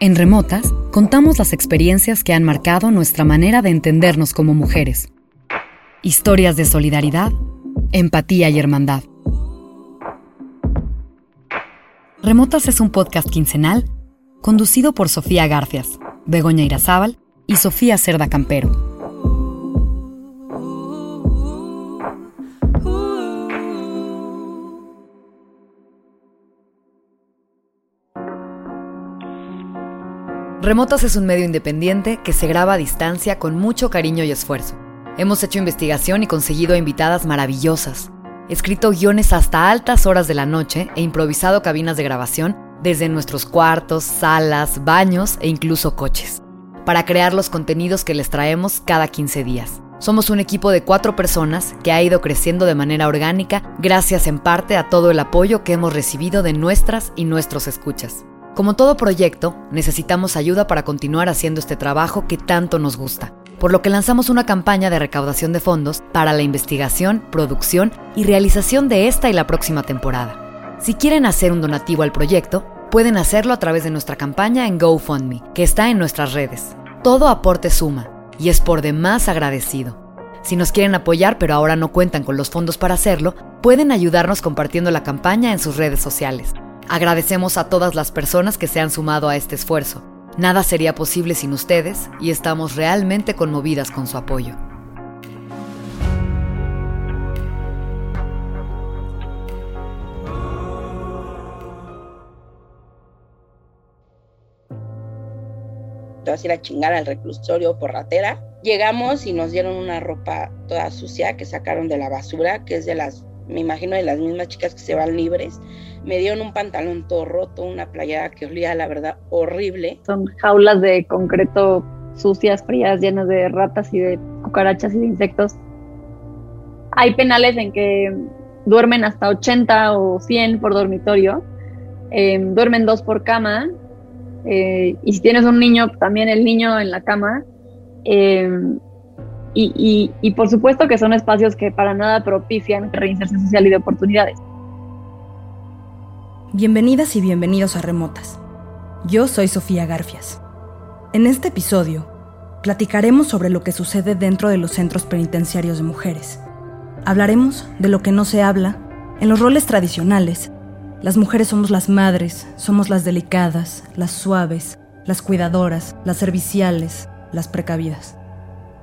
En Remotas, contamos las experiencias que han marcado nuestra manera de entendernos como mujeres. Historias de solidaridad, empatía y hermandad. Remotas es un podcast quincenal conducido por Sofía Garcias, Begoña Irazábal y Sofía Cerda Campero. Remotas es un medio independiente que se graba a distancia con mucho cariño y esfuerzo. Hemos hecho investigación y conseguido invitadas maravillosas, escrito guiones hasta altas horas de la noche e improvisado cabinas de grabación desde nuestros cuartos, salas, baños e incluso coches, para crear los contenidos que les traemos cada 15 días. Somos un equipo de cuatro personas que ha ido creciendo de manera orgánica gracias en parte a todo el apoyo que hemos recibido de nuestras y nuestros escuchas. Como todo proyecto, necesitamos ayuda para continuar haciendo este trabajo que tanto nos gusta, por lo que lanzamos una campaña de recaudación de fondos para la investigación, producción y realización de esta y la próxima temporada. Si quieren hacer un donativo al proyecto, pueden hacerlo a través de nuestra campaña en GoFundMe, que está en nuestras redes. Todo aporte suma y es por demás agradecido. Si nos quieren apoyar pero ahora no cuentan con los fondos para hacerlo, pueden ayudarnos compartiendo la campaña en sus redes sociales. Agradecemos a todas las personas que se han sumado a este esfuerzo. Nada sería posible sin ustedes y estamos realmente conmovidas con su apoyo. te vas a ir a chingar al reclusorio por ratera. Llegamos y nos dieron una ropa toda sucia que sacaron de la basura, que es de las, me imagino, de las mismas chicas que se van libres me dieron un pantalón todo roto, una playera que olía, la verdad, horrible. Son jaulas de concreto sucias, frías, llenas de ratas y de cucarachas y de insectos. Hay penales en que duermen hasta 80 o 100 por dormitorio, em, duermen dos por cama, eh, y si tienes un niño, también el niño en la cama. Em, y, y por supuesto que son espacios que para nada propician reinserción social y de oportunidades. Bienvenidas y bienvenidos a Remotas. Yo soy Sofía Garfias. En este episodio, platicaremos sobre lo que sucede dentro de los centros penitenciarios de mujeres. Hablaremos de lo que no se habla. En los roles tradicionales, las mujeres somos las madres, somos las delicadas, las suaves, las cuidadoras, las serviciales, las precavidas.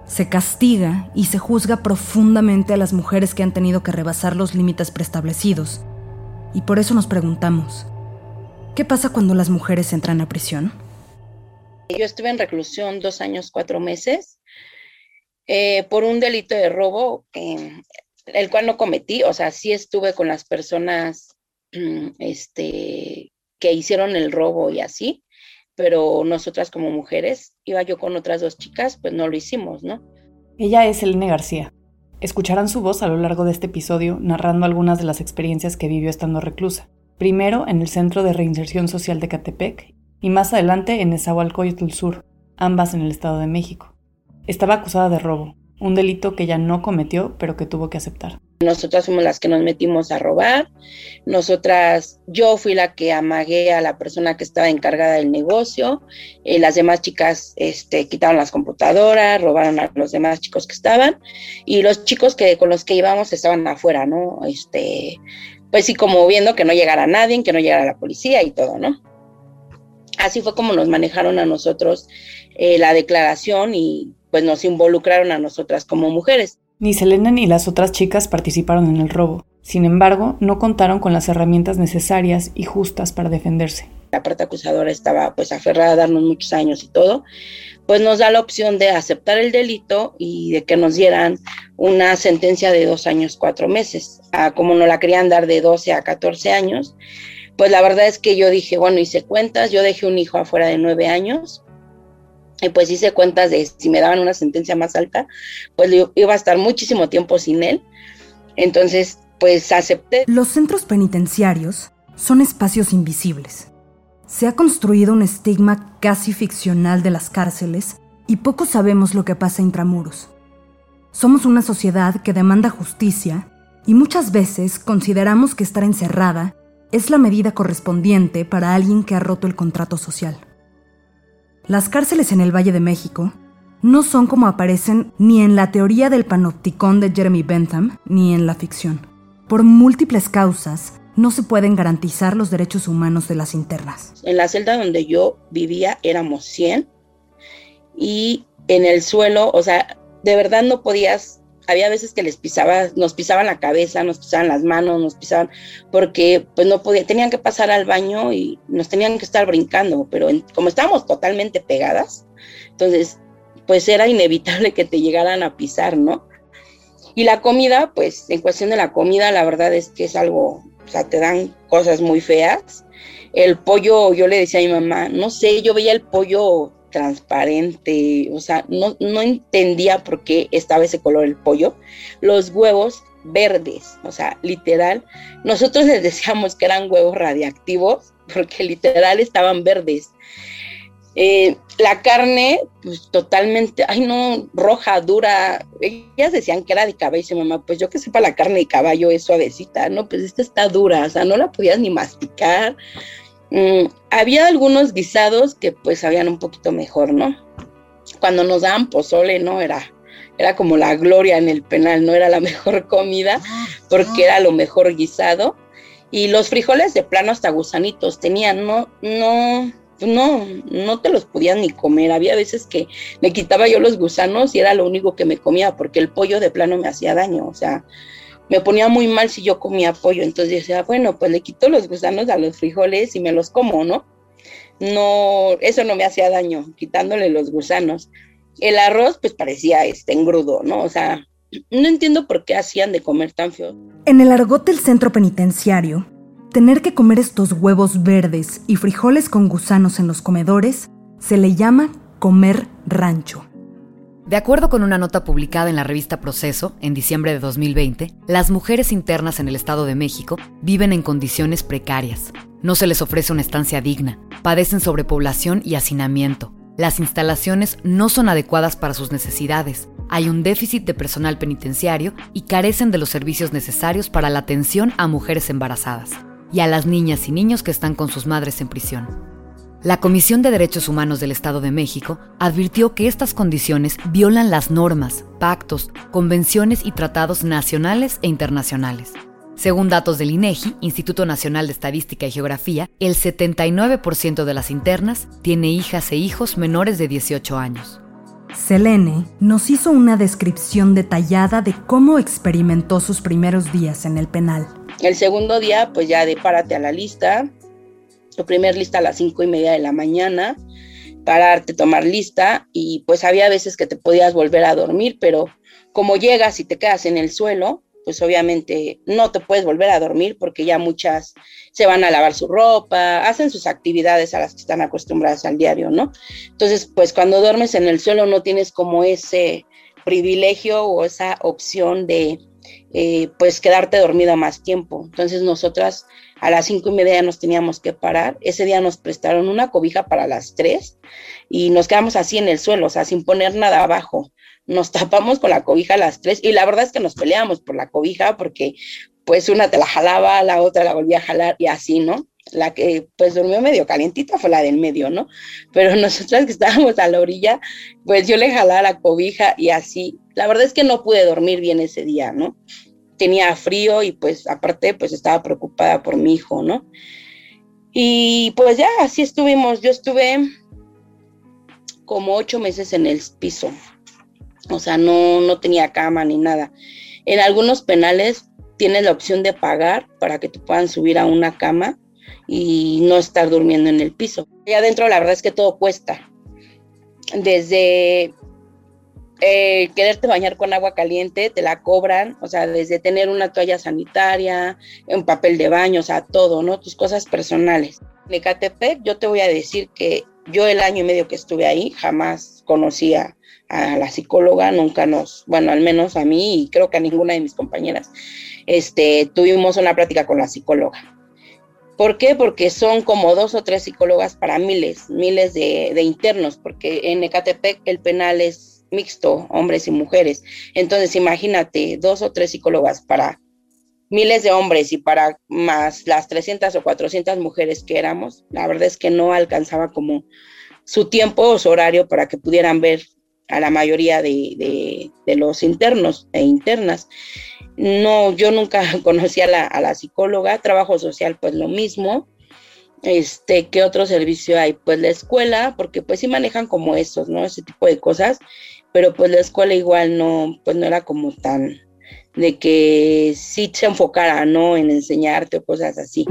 Se castiga y se juzga profundamente a las mujeres que han tenido que rebasar los límites preestablecidos. Y por eso nos preguntamos, ¿qué pasa cuando las mujeres entran a prisión? Yo estuve en reclusión dos años, cuatro meses, eh, por un delito de robo, el cual no cometí, o sea, sí estuve con las personas este, que hicieron el robo y así, pero nosotras como mujeres, iba yo con otras dos chicas, pues no lo hicimos, ¿no? Ella es Elene García, Escucharán su voz a lo largo de este episodio narrando algunas de las experiencias que vivió estando reclusa. Primero en el Centro de Reinserción Social de Catepec y más adelante en Esahualcoyotl Sur, ambas en el Estado de México. Estaba acusada de robo, un delito que ella no cometió pero que tuvo que aceptar. Nosotras fuimos las que nos metimos a robar. Nosotras, yo fui la que amagué a la persona que estaba encargada del negocio. Eh, las demás chicas este, quitaron las computadoras, robaron a los demás chicos que estaban. Y los chicos que con los que íbamos estaban afuera, ¿no? Este, pues sí, como viendo que no llegara nadie, que no llegara la policía y todo, ¿no? Así fue como nos manejaron a nosotros eh, la declaración y pues nos involucraron a nosotras como mujeres. Ni Selena ni las otras chicas participaron en el robo. Sin embargo, no contaron con las herramientas necesarias y justas para defenderse. la parte acusadora estaba pues aferrada a darnos muchos años y todo, pues nos da la opción de aceptar el delito y de que nos dieran una sentencia de dos años, cuatro meses, como nos la querían dar de 12 a 14 años. Pues la verdad es que yo dije, bueno, hice cuentas, yo dejé un hijo afuera de nueve años, y pues hice cuentas de si me daban una sentencia más alta, pues iba a estar muchísimo tiempo sin él. Entonces, pues acepté. Los centros penitenciarios son espacios invisibles. Se ha construido un estigma casi ficcional de las cárceles y poco sabemos lo que pasa intramuros. Somos una sociedad que demanda justicia y muchas veces consideramos que estar encerrada es la medida correspondiente para alguien que ha roto el contrato social. Las cárceles en el Valle de México no son como aparecen ni en la teoría del panopticón de Jeremy Bentham ni en la ficción. Por múltiples causas, no se pueden garantizar los derechos humanos de las internas. En la celda donde yo vivía éramos 100 y en el suelo, o sea, de verdad no podías, había veces que les pisaba, nos pisaban la cabeza, nos pisaban las manos, nos pisaban, porque pues no podía, tenían que pasar al baño y nos tenían que estar brincando, pero como estábamos totalmente pegadas, entonces pues era inevitable que te llegaran a pisar, ¿no? Y la comida, pues en cuestión de la comida, la verdad es que es algo, o sea, te dan cosas muy feas. El pollo, yo le decía a mi mamá, no sé, yo veía el pollo transparente, o sea, no, no entendía por qué estaba ese color el pollo. Los huevos verdes, o sea, literal, nosotros les decíamos que eran huevos radiactivos porque literal estaban verdes. Eh, la carne, pues totalmente, ay no, roja, dura. Ellas decían que era de caballo dice mamá, pues yo que sepa la carne de caballo es suavecita, no, pues esta está dura, o sea, no la podías ni masticar. Mm, había algunos guisados que pues sabían un poquito mejor, ¿no? Cuando nos daban pozole, ¿no? Era, era como la gloria en el penal, no era la mejor comida porque era lo mejor guisado. Y los frijoles de plano hasta gusanitos tenían, no, no, no, no te los podías ni comer. Había veces que le quitaba yo los gusanos y era lo único que me comía, porque el pollo de plano me hacía daño. O sea, me ponía muy mal si yo comía pollo. Entonces decía, bueno, pues le quito los gusanos a los frijoles y me los como, ¿no? No, eso no me hacía daño, quitándole los gusanos. El arroz, pues parecía este engrudo, ¿no? O sea, no entiendo por qué hacían de comer tan feo. En el argot del centro penitenciario, tener que comer estos huevos verdes y frijoles con gusanos en los comedores se le llama comer rancho. De acuerdo con una nota publicada en la revista Proceso en diciembre de 2020, las mujeres internas en el Estado de México viven en condiciones precarias. No se les ofrece una estancia digna, padecen sobrepoblación y hacinamiento. Las instalaciones no son adecuadas para sus necesidades. Hay un déficit de personal penitenciario y carecen de los servicios necesarios para la atención a mujeres embarazadas y a las niñas y niños que están con sus madres en prisión. La Comisión de Derechos Humanos del Estado de México advirtió que estas condiciones violan las normas, pactos, convenciones y tratados nacionales e internacionales. Según datos del INEGI, Instituto Nacional de Estadística y Geografía, el 79% de las internas tiene hijas e hijos menores de 18 años. Selene nos hizo una descripción detallada de cómo experimentó sus primeros días en el penal. El segundo día, pues ya de párate a la lista. Tu primer lista a las cinco y media de la mañana, pararte, tomar lista, y pues había veces que te podías volver a dormir, pero como llegas y te quedas en el suelo, pues obviamente no te puedes volver a dormir porque ya muchas se van a lavar su ropa, hacen sus actividades a las que están acostumbradas al diario, ¿no? Entonces, pues cuando duermes en el suelo no tienes como ese privilegio o esa opción de eh, pues quedarte dormida más tiempo. Entonces nosotras a las cinco y media nos teníamos que parar. Ese día nos prestaron una cobija para las tres y nos quedamos así en el suelo, o sea, sin poner nada abajo. Nos tapamos con la cobija a las tres y la verdad es que nos peleamos por la cobija porque pues una te la jalaba, la otra la volvía a jalar y así, ¿no? La que pues durmió medio calientita fue la del medio, ¿no? Pero nosotras que estábamos a la orilla, pues yo le jalaba la cobija y así. La verdad es que no pude dormir bien ese día, ¿no? Tenía frío y pues aparte pues estaba preocupada por mi hijo, ¿no? Y pues ya así estuvimos, yo estuve como ocho meses en el piso, o sea, no, no tenía cama ni nada. En algunos penales tienes la opción de pagar para que te puedan subir a una cama, y no estar durmiendo en el piso. Y adentro la verdad es que todo cuesta. Desde eh, quererte bañar con agua caliente, te la cobran, o sea, desde tener una toalla sanitaria, un papel de baño, o sea, todo, ¿no? Tus cosas personales. En Ecatepec, yo te voy a decir que yo el año y medio que estuve ahí jamás conocía a la psicóloga, nunca nos, bueno, al menos a mí y creo que a ninguna de mis compañeras, este, tuvimos una plática con la psicóloga. ¿Por qué? Porque son como dos o tres psicólogas para miles, miles de, de internos, porque en Ecatepec el penal es mixto, hombres y mujeres. Entonces, imagínate, dos o tres psicólogas para miles de hombres y para más las 300 o 400 mujeres que éramos, la verdad es que no alcanzaba como su tiempo o su horario para que pudieran ver a la mayoría de, los internos e internas. No, yo nunca conocí a la, a la psicóloga, trabajo social pues lo mismo, este, ¿qué otro servicio hay? Pues la escuela, porque pues sí manejan como esos, ¿no? Ese tipo de cosas, pero pues la escuela igual no, pues no era como tan de que sí se enfocara, ¿no? En enseñarte o cosas así.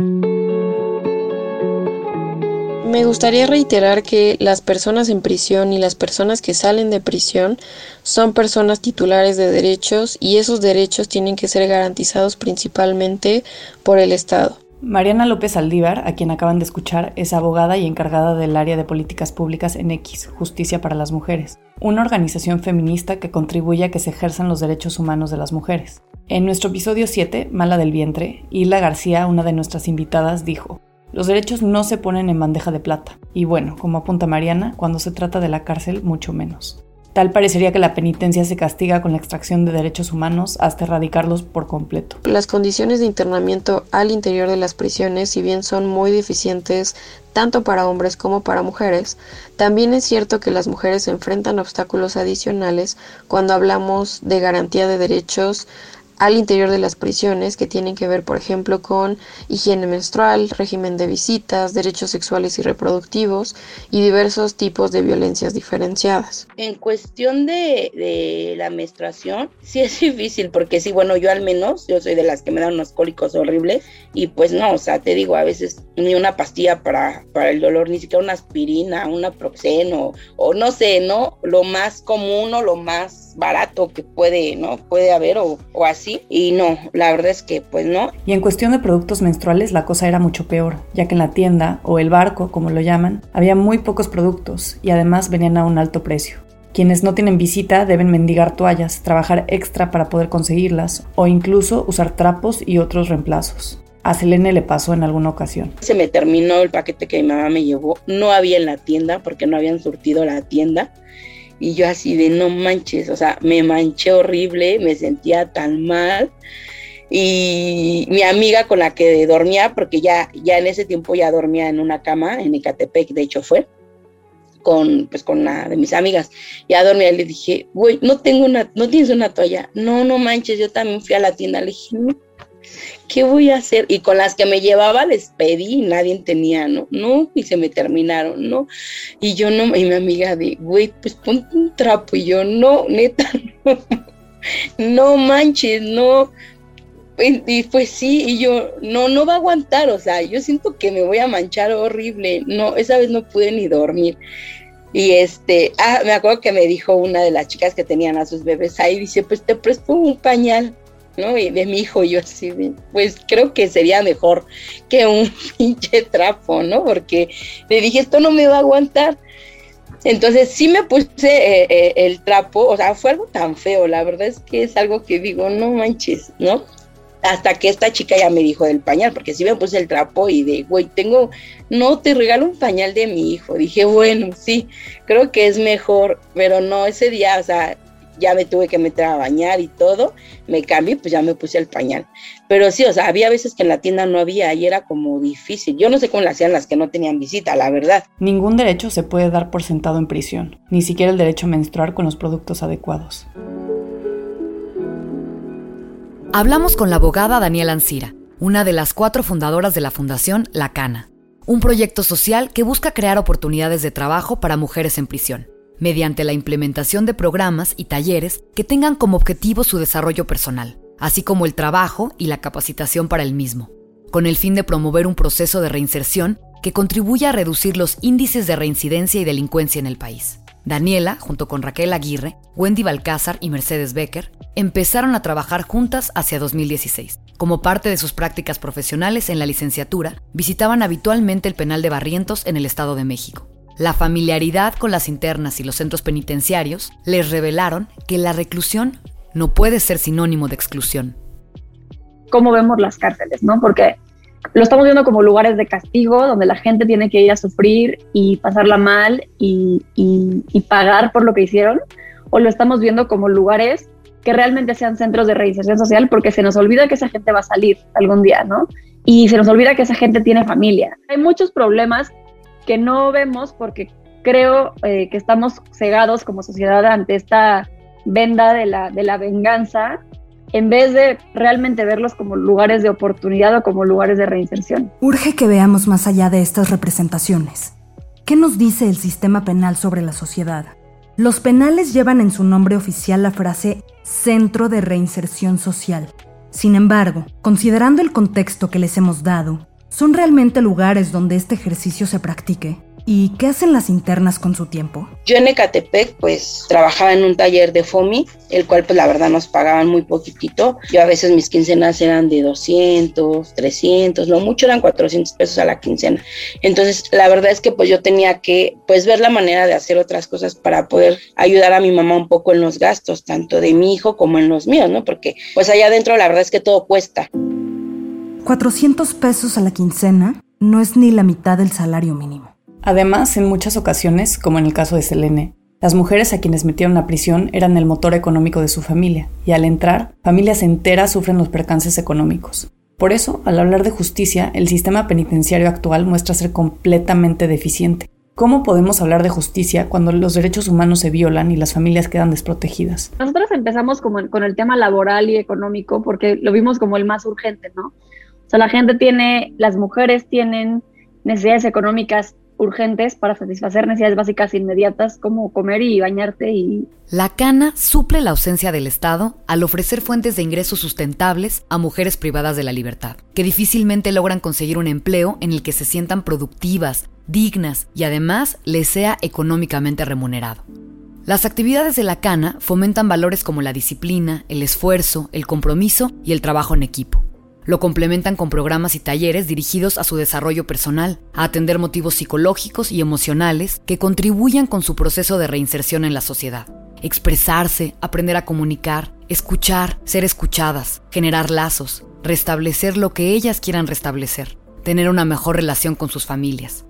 Me gustaría reiterar que las personas en prisión y las personas que salen de prisión son personas titulares de derechos y esos derechos tienen que ser garantizados principalmente por el Estado. Mariana López Aldívar, a quien acaban de escuchar, es abogada y encargada del área de políticas públicas en X, Justicia para las Mujeres, una organización feminista que contribuye a que se ejerzan los derechos humanos de las mujeres. En nuestro episodio 7, Mala del Vientre, Isla García, una de nuestras invitadas, dijo, los derechos no se ponen en bandeja de plata, y bueno, como apunta Mariana, cuando se trata de la cárcel, mucho menos. Tal parecería que la penitencia se castiga con la extracción de derechos humanos hasta erradicarlos por completo. Las condiciones de internamiento al interior de las prisiones, si bien son muy deficientes tanto para hombres como para mujeres, también es cierto que las mujeres enfrentan obstáculos adicionales cuando hablamos de garantía de derechos al interior de las prisiones que tienen que ver, por ejemplo, con higiene menstrual, régimen de visitas, derechos sexuales y reproductivos y diversos tipos de violencias diferenciadas. En cuestión de, de la menstruación, sí es difícil porque sí, bueno, yo al menos, yo soy de las que me dan unos cólicos horribles y pues no, o sea, te digo, a veces ni una pastilla para, para el dolor, ni siquiera una aspirina, una proxeno o no sé, ¿no? Lo más común o lo más barato que puede, ¿no? Puede haber o, o así y no, la verdad es que pues no. Y en cuestión de productos menstruales la cosa era mucho peor, ya que en la tienda o el barco, como lo llaman, había muy pocos productos y además venían a un alto precio. Quienes no tienen visita deben mendigar toallas, trabajar extra para poder conseguirlas o incluso usar trapos y otros reemplazos. A Selene le pasó en alguna ocasión. Se me terminó el paquete que mi mamá me llevó. No había en la tienda porque no habían surtido la tienda. Y yo así de no manches, o sea, me manché horrible, me sentía tan mal. Y mi amiga con la que dormía, porque ya, ya en ese tiempo ya dormía en una cama en Ecatepec, de hecho fue, con, pues con una de mis amigas. Ya dormía y le dije, güey, no tengo una, no tienes una toalla. No, no manches, yo también fui a la tienda. Le dije, no, ¿qué voy a hacer? Y con las que me llevaba les pedí y nadie tenía, ¿no? No, y se me terminaron, ¿no? Y yo no, y mi amiga de, güey, pues ponte un trapo. Y yo, no, neta, no, no manches, no. Y, pues sí, y yo, no, no va a aguantar, o sea, yo siento que me voy a manchar horrible. No, esa vez no pude ni dormir. Y este, ah, me acuerdo que me dijo una de las chicas que tenían a sus bebés ahí, dice, pues te presto un pañal. ¿No? Y de mi hijo yo así, pues creo que sería mejor que un pinche trapo, ¿no? Porque le dije, esto no me va a aguantar. Entonces sí me puse eh, eh, el trapo, o sea, fue algo tan feo, la verdad es que es algo que digo, no manches, ¿no? Hasta que esta chica ya me dijo del pañal, porque sí me puse el trapo y de, güey, tengo, no, te regalo un pañal de mi hijo. Dije, bueno, sí, creo que es mejor, pero no, ese día, o sea, ya me tuve que meter a bañar y todo, me cambié, pues ya me puse el pañal. Pero sí, o sea, había veces que en la tienda no había y era como difícil. Yo no sé cómo lo hacían las que no tenían visita, la verdad. Ningún derecho se puede dar por sentado en prisión, ni siquiera el derecho a menstruar con los productos adecuados. Hablamos con la abogada Daniela Ancira, una de las cuatro fundadoras de la Fundación La Cana, un proyecto social que busca crear oportunidades de trabajo para mujeres en prisión mediante la implementación de programas y talleres que tengan como objetivo su desarrollo personal, así como el trabajo y la capacitación para el mismo. con el fin de promover un proceso de reinserción que contribuya a reducir los índices de reincidencia y delincuencia en el país. Daniela, junto con Raquel Aguirre, Wendy Balcázar y Mercedes Becker, empezaron a trabajar juntas hacia 2016. Como parte de sus prácticas profesionales en la licenciatura, visitaban habitualmente el penal de Barrientos en el Estado de México. La familiaridad con las internas y los centros penitenciarios les revelaron que la reclusión no puede ser sinónimo de exclusión. ¿Cómo vemos las cárceles? ¿no? Porque lo estamos viendo como lugares de castigo donde la gente tiene que ir a sufrir y pasarla mal y, y pagar por lo que hicieron, o lo estamos viendo como lugares que realmente sean centros de reinserción social porque se nos olvida que esa gente va a salir algún día, ¿no? Y se nos olvida que esa gente tiene familia. Hay muchos problemas que no vemos porque creo eh, que estamos cegados como sociedad ante esta venda de la, de la venganza en vez de realmente verlos como lugares de oportunidad o como lugares de reinserción. Urge que veamos más allá de estas representaciones. ¿Qué nos dice el sistema penal sobre la sociedad? Los penales llevan en su nombre oficial la frase Centro de Reinserción Social. Sin embargo, considerando el contexto que les hemos dado, ¿son realmente lugares donde este ejercicio se practique? ¿Y qué hacen las internas con su tiempo? Yo en Ecatepec pues trabajaba en un taller de FOMI, el cual pues la verdad nos pagaban muy poquitito. Yo a veces mis quincenas eran de 200, 300, lo mucho eran 400 pesos a la quincena. Entonces la verdad es que pues yo tenía que pues ver la manera de hacer otras cosas para poder ayudar a mi mamá un poco en los gastos, tanto de mi hijo como en los míos, ¿no? Porque pues allá adentro la verdad es que todo cuesta. 400 pesos a la quincena no es ni la mitad del salario mínimo. Además, en muchas ocasiones, como en el caso de Selene, las mujeres a quienes metieron a prisión eran el motor económico de su familia, y al entrar, familias enteras sufren los percances económicos. Por eso, al hablar de justicia, el sistema penitenciario actual muestra ser completamente deficiente. ¿Cómo podemos hablar de justicia cuando los derechos humanos se violan y las familias quedan desprotegidas? Nosotros empezamos como con el tema laboral y económico porque lo vimos como el más urgente, ¿no? O sea, la gente tiene, las mujeres tienen necesidades económicas urgentes para satisfacer necesidades básicas inmediatas como comer y bañarte y... La cana suple la ausencia del Estado al ofrecer fuentes de ingresos sustentables a mujeres privadas de la libertad, que difícilmente logran conseguir un empleo en el que se sientan productivas, dignas y además les sea económicamente remunerado. Las actividades de la cana fomentan valores como la disciplina, el esfuerzo, el compromiso y el trabajo en equipo. Lo complementan con programas y talleres dirigidos a su desarrollo personal, a atender motivos psicológicos y emocionales que contribuyan con su proceso de reinserción en la sociedad. Expresarse, aprender a comunicar, escuchar, ser escuchadas, generar lazos, restablecer lo que ellas quieran restablecer, tener una mejor relación con sus familias.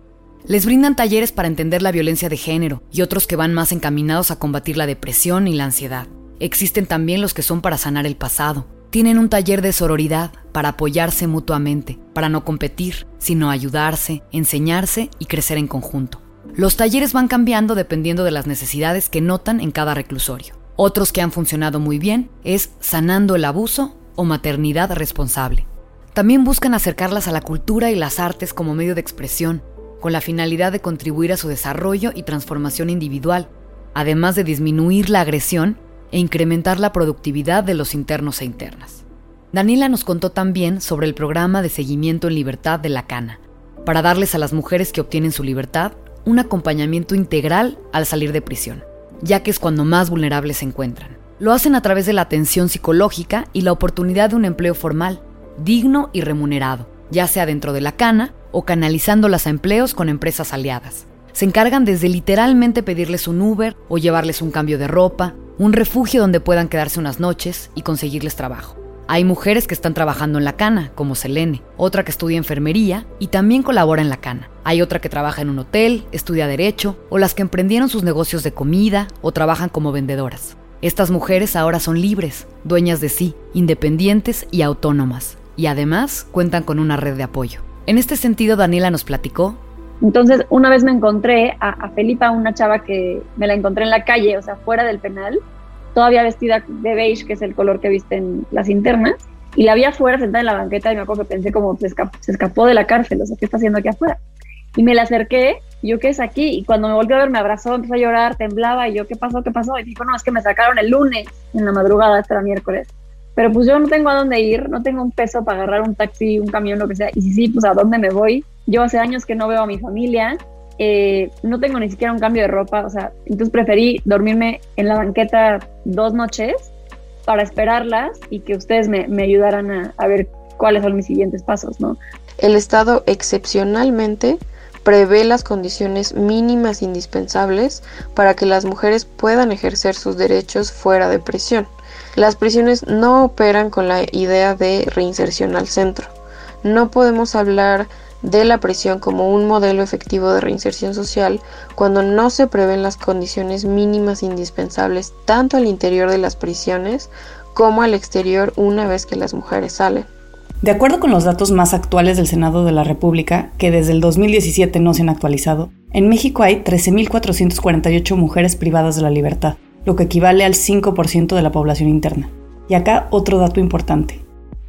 Les brindan talleres para entender la violencia de género y otros que van más encaminados a combatir la depresión y la ansiedad. Existen también los que son para sanar el pasado, tienen un taller de sororidad para apoyarse mutuamente, para no competir, sino ayudarse, enseñarse y crecer en conjunto. Los talleres van cambiando dependiendo de las necesidades que notan en cada reclusorio. Otros que han funcionado muy bien es sanando el abuso o maternidad responsable. También buscan acercarlas a la cultura y las artes como medio de expresión, con la finalidad de contribuir a su desarrollo y transformación individual, además de disminuir la agresión e incrementar la productividad de los internos e internas. Daniela nos contó también sobre el programa de seguimiento en libertad de la Cana, para darles a las mujeres que obtienen su libertad un acompañamiento integral al salir de prisión, ya que es cuando más vulnerables se encuentran. Lo hacen a través de la atención psicológica y la oportunidad de un empleo formal, digno y remunerado, ya sea dentro de la cana o canalizándolas a empleos con empresas aliadas. Se encargan desde literalmente pedirles un Uber o llevarles un cambio de ropa, un refugio donde puedan quedarse unas noches y conseguirles trabajo. Hay mujeres que están trabajando en la cana, como Selene, otra que estudia enfermería y también colabora en la cana. Hay otra que trabaja en un hotel, estudia derecho, o las que emprendieron sus negocios de comida o trabajan como vendedoras. Estas mujeres ahora son libres, dueñas de sí, independientes y autónomas, y además cuentan con una red de apoyo. En este sentido, Daniela nos platicó entonces, una vez me encontré a, Felipa, una chava que me la encontré en la calle, o sea, fuera del penal, todavía vestida de beige, que es el color que visten las internas, y la vi afuera sentada en la banqueta y me acuerdo que pensé como se escapó, de la cárcel, o sea, ¿qué está haciendo aquí afuera? Y me la acerqué, yo, ¿qué es aquí? Y cuando me volvió a ver, me abrazó, empezó a llorar, temblaba, y yo, ¿qué pasó? ¿Qué pasó? Y dijo, no, es que me sacaron el lunes, en la madrugada, este era miércoles. pero pues yo no tengo a dónde ir, no tengo un peso para agarrar un taxi, un camión, lo que sea, y si sí, pues a dónde me voy. Yo hace años que no veo a mi familia, eh, no tengo ni siquiera un cambio de ropa, o sea, entonces preferí dormirme en la banqueta dos noches para esperarlas y que ustedes me, me ayudaran a, a ver cuáles son mis siguientes pasos, ¿no? El Estado excepcionalmente prevé las condiciones mínimas indispensables para que las mujeres puedan ejercer sus derechos fuera de prisión. Las prisiones no operan con la idea de reinserción al centro. No podemos hablar de la prisión como un modelo efectivo de reinserción social cuando no se prevén las condiciones mínimas indispensables tanto al interior de las prisiones como al exterior una vez que las mujeres salen. De acuerdo con los datos más actuales del Senado de la República, que desde el 2017 no se han actualizado, en México hay 13.448 mujeres privadas de la libertad, lo que equivale al 5% de la población interna. Y acá otro dato importante.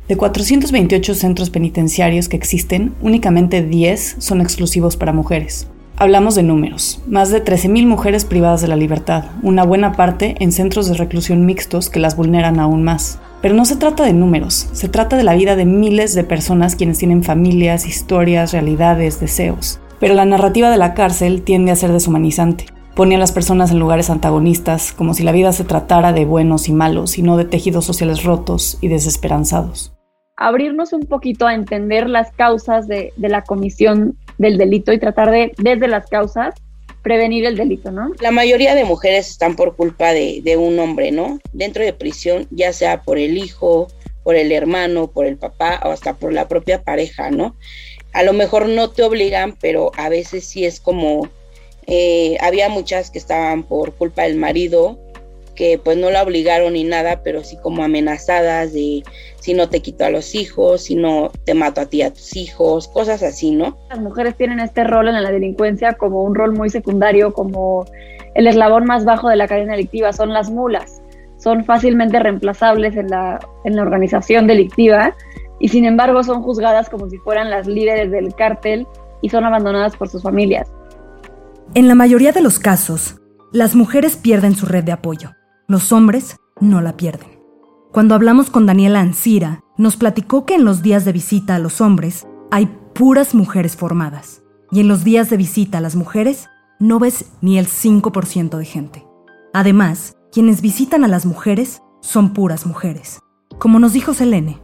De 428 centros penitenciarios que existen, únicamente 10 son exclusivos para mujeres. Hablamos de números. Más de 13.000 mujeres privadas de la libertad, una buena parte en centros de reclusión mixtos que las vulneran aún más. Pero no se trata de números, se trata de la vida de miles de personas quienes tienen familias, historias, realidades, deseos. Pero la narrativa de la cárcel tiende a ser deshumanizante. Pone a las personas en lugares antagonistas, como si la vida se tratara de buenos y malos y no de tejidos sociales rotos y desesperanzados. Abrirnos un poquito a entender las causas de, de la comisión del delito y tratar de, desde las causas, prevenir el delito, ¿no? La mayoría de mujeres están por culpa de, de, un hombre, ¿no? Dentro de prisión, ya sea por el hijo, por el hermano, por el papá o hasta por la propia pareja, ¿no? A lo mejor no te obligan, pero a veces sí es como, eh, había muchas que estaban por culpa del marido que pues no la obligaron ni nada, pero sí como amenazadas de si no te quito a los hijos, si no te mato a ti a tus hijos, cosas así, ¿no? Las mujeres tienen este rol en la delincuencia como un rol muy secundario, como el eslabón más bajo de la cadena delictiva, son las mulas, son fácilmente reemplazables en la, en la organización delictiva y sin embargo son juzgadas como si fueran las líderes del cártel y son abandonadas por sus familias. En la mayoría de los casos, las mujeres pierden su red de apoyo los hombres no la pierden. Cuando hablamos con Daniela Ancira, nos platicó que en los días de visita a los hombres hay puras mujeres formadas y en los días de visita a las mujeres no ves ni el 5% de gente. Además, quienes visitan a las mujeres son puras mujeres. Como nos dijo Selene,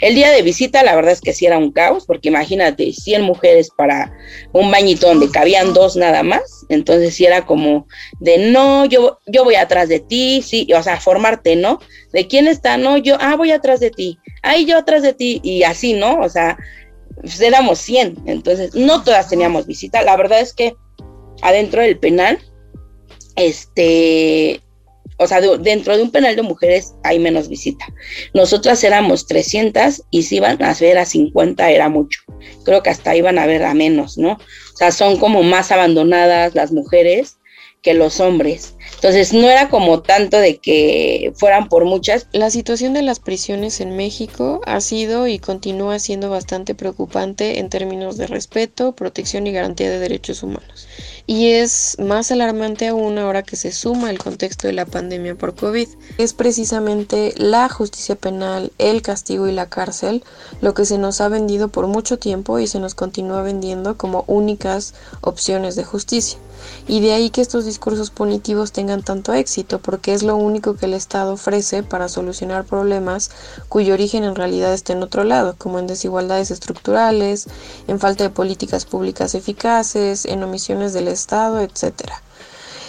el día de visita, la verdad es que sí era un caos, porque imagínate, 100 mujeres para un bañito donde cabían dos nada más, entonces sí era como de no, yo, yo voy atrás de ti, sí, o sea, formarte, ¿no? De quién está, no, yo, ah, voy atrás de ti, ahí yo atrás de ti, y así, ¿no? O sea, pues éramos 100, entonces no todas teníamos visita, la verdad es que adentro del penal, este, o sea, de, dentro de un penal de mujeres hay menos visita. Nosotras éramos 300 y si iban a ver a 50 era mucho. Creo que hasta iban a ver a menos, ¿no? O sea, son como más abandonadas las mujeres que los hombres. Entonces no era como tanto de que fueran por muchas. La situación de las prisiones en México ha sido y continúa siendo bastante preocupante en términos de respeto, protección y garantía de derechos humanos y es más alarmante aún ahora que se suma el contexto de la pandemia por COVID. Es precisamente la justicia penal, el castigo y la cárcel lo que se nos ha vendido por mucho tiempo y se nos continúa vendiendo como únicas opciones de justicia. Y de ahí que estos discursos punitivos tengan tanto éxito, porque es lo único que el Estado ofrece para solucionar problemas cuyo origen en realidad está en otro lado, como en desigualdades estructurales, en falta de políticas públicas eficaces, en omisiones del Estado, etc.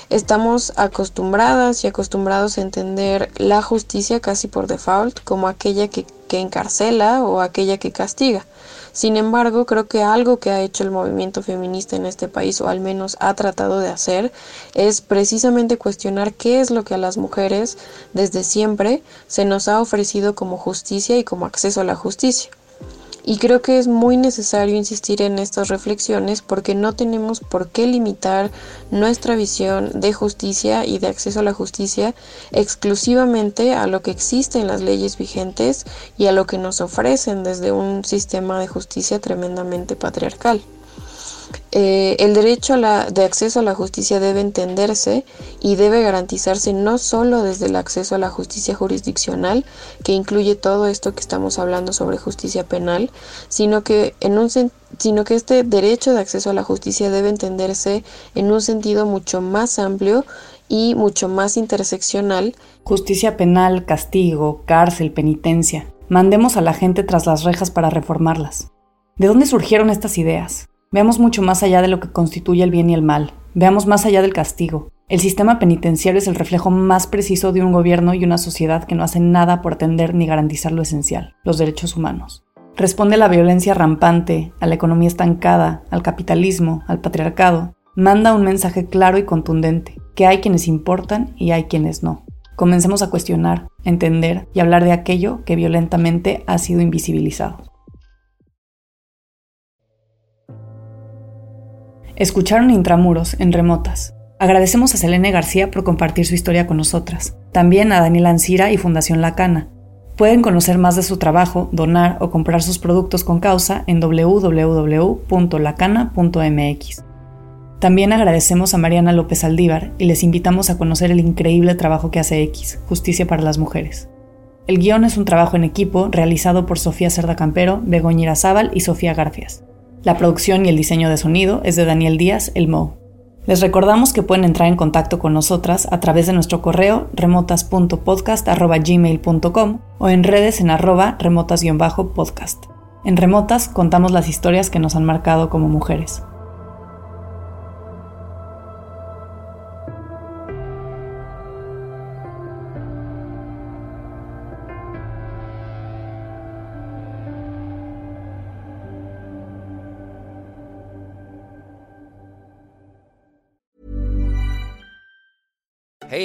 Estamos acostumbradas y acostumbrados a entender la justicia casi por default como aquella que, que encarcela o aquella que castiga sin embargo, creo que algo que ha hecho el movimiento feminista en este país, o al menos ha tratado de hacer, es precisamente cuestionar qué es lo que a las mujeres desde siempre se nos ha ofrecido como justicia y como acceso a la justicia. Y creo que es muy necesario insistir en estas reflexiones porque no tenemos por qué limitar nuestra visión de justicia y de acceso a la justicia exclusivamente a lo que existe en las leyes vigentes y a lo que nos ofrecen desde un sistema de justicia tremendamente patriarcal. Eh, el derecho de acceso a la justicia debe entenderse y debe garantizarse no solo desde el acceso a la justicia jurisdiccional, que incluye todo esto que estamos hablando sobre justicia penal, sino que, en un, sino que este derecho de acceso a la justicia debe entenderse en un sentido mucho más amplio y mucho más interseccional. Justicia penal, castigo, cárcel, penitencia. Mandemos a la gente tras las rejas para reformarlas. ¿De dónde surgieron estas ideas? Veamos mucho más allá de lo que constituye el bien y el mal. Veamos más allá del castigo. El sistema penitenciario es el reflejo más preciso de un gobierno y una sociedad que no hacen nada por atender ni garantizar lo esencial, los derechos humanos. Responde a la violencia rampante, a la economía estancada, al capitalismo, al patriarcado. Manda un mensaje claro y contundente, que hay quienes importan y hay quienes no. Comencemos a cuestionar, entender y hablar de aquello que violentamente ha sido invisibilizado. Escucharon Intramuros en Remotas. Agradecemos a Selene García por compartir su historia con nosotras. También a Daniel Ancira y Fundación Lacana. Pueden conocer más de su trabajo, donar o comprar sus productos con causa en www.lacana.mx. También agradecemos a Mariana López Aldívar y les invitamos a conocer el increíble trabajo que hace X, Justicia para las Mujeres. El guion es un trabajo en equipo realizado por Sofía Cerda Campero, Begoña Irazábal y Sofía Garfias. La producción y el diseño de sonido es de Daniel Díaz, el Mo. Les recordamos que pueden entrar en contacto con nosotras a través de nuestro correo remotas.podcast.gmail.com o en redes en arroba remotas-podcast. En Remotas contamos las historias que nos han marcado como mujeres.